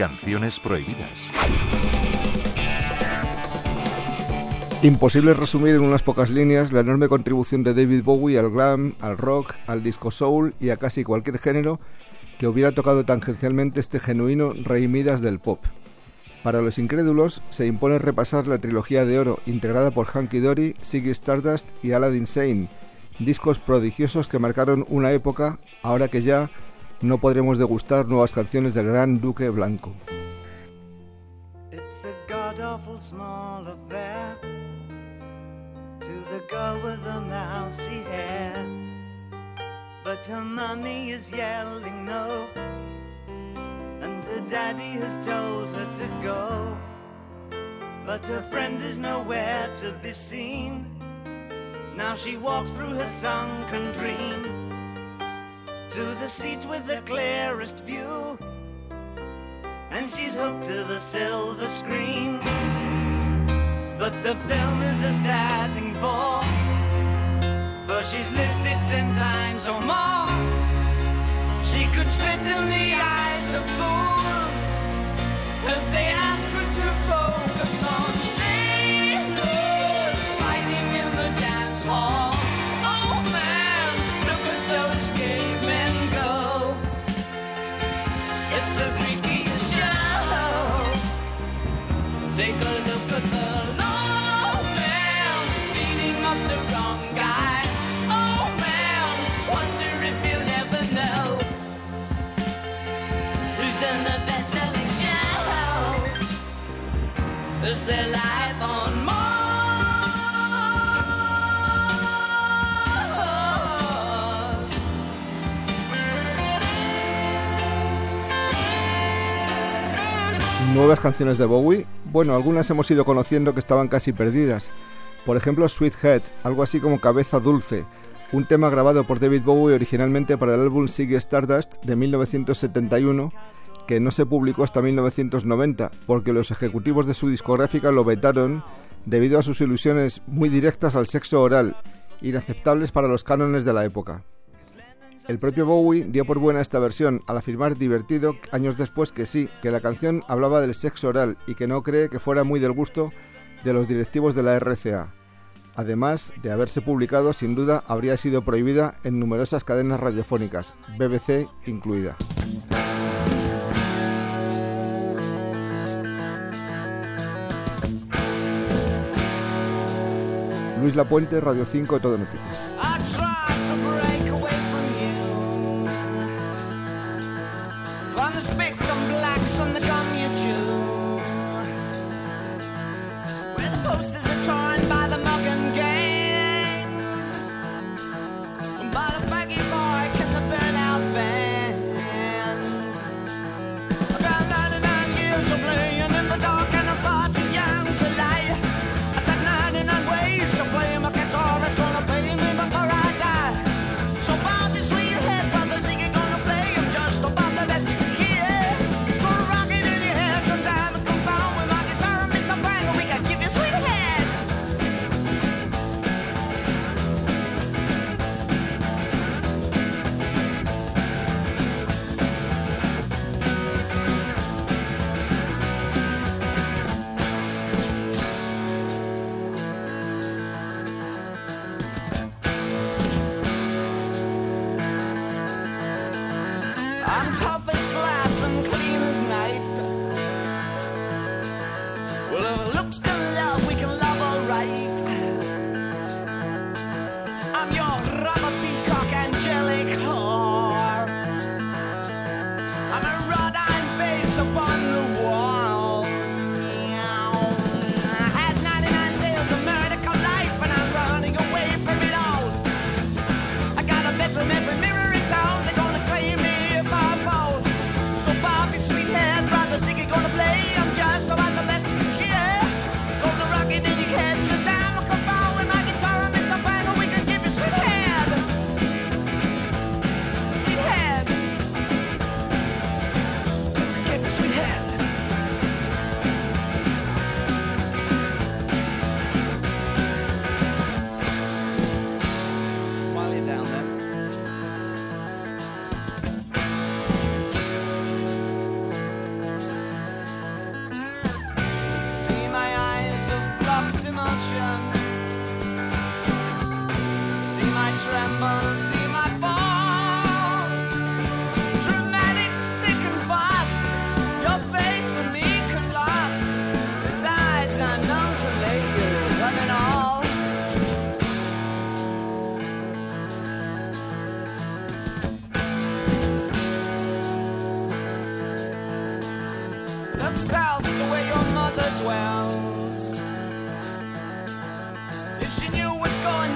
Canciones prohibidas. Imposible resumir en unas pocas líneas la enorme contribución de David Bowie al glam, al rock, al disco soul y a casi cualquier género que hubiera tocado tangencialmente este genuino rey Midas del pop. Para los incrédulos, se impone repasar la trilogía de oro integrada por Hanky Dory, Ziggy Stardust y Aladdin Sane, discos prodigiosos que marcaron una época, ahora que ya no podremos degustar nuevas canciones del gran Duque Blanco. But her mommy is yelling no, and her daddy has told her to go. But her friend is nowhere to be seen. Now she walks through her sunken dream to the seats with the clearest view, and she's hooked to the silver screen. But the film is a sad thing for but she's lived Nuevas canciones de Bowie. Bueno, algunas hemos ido conociendo que estaban casi perdidas. Por ejemplo, Sweet Head, algo así como Cabeza Dulce, un tema grabado por David Bowie originalmente para el álbum Ziggy Stardust de 1971, que no se publicó hasta 1990, porque los ejecutivos de su discográfica lo vetaron debido a sus ilusiones muy directas al sexo oral, inaceptables para los cánones de la época. El propio Bowie dio por buena esta versión al afirmar divertido años después que sí, que la canción hablaba del sexo oral y que no cree que fuera muy del gusto de los directivos de la RCA. Además de haberse publicado, sin duda habría sido prohibida en numerosas cadenas radiofónicas, BBC incluida. Luis Lapuente, Radio 5, Todo Noticias. from you too. Where the posters are torn. 나는 참 look south the way your mother dwells. If she knew what's going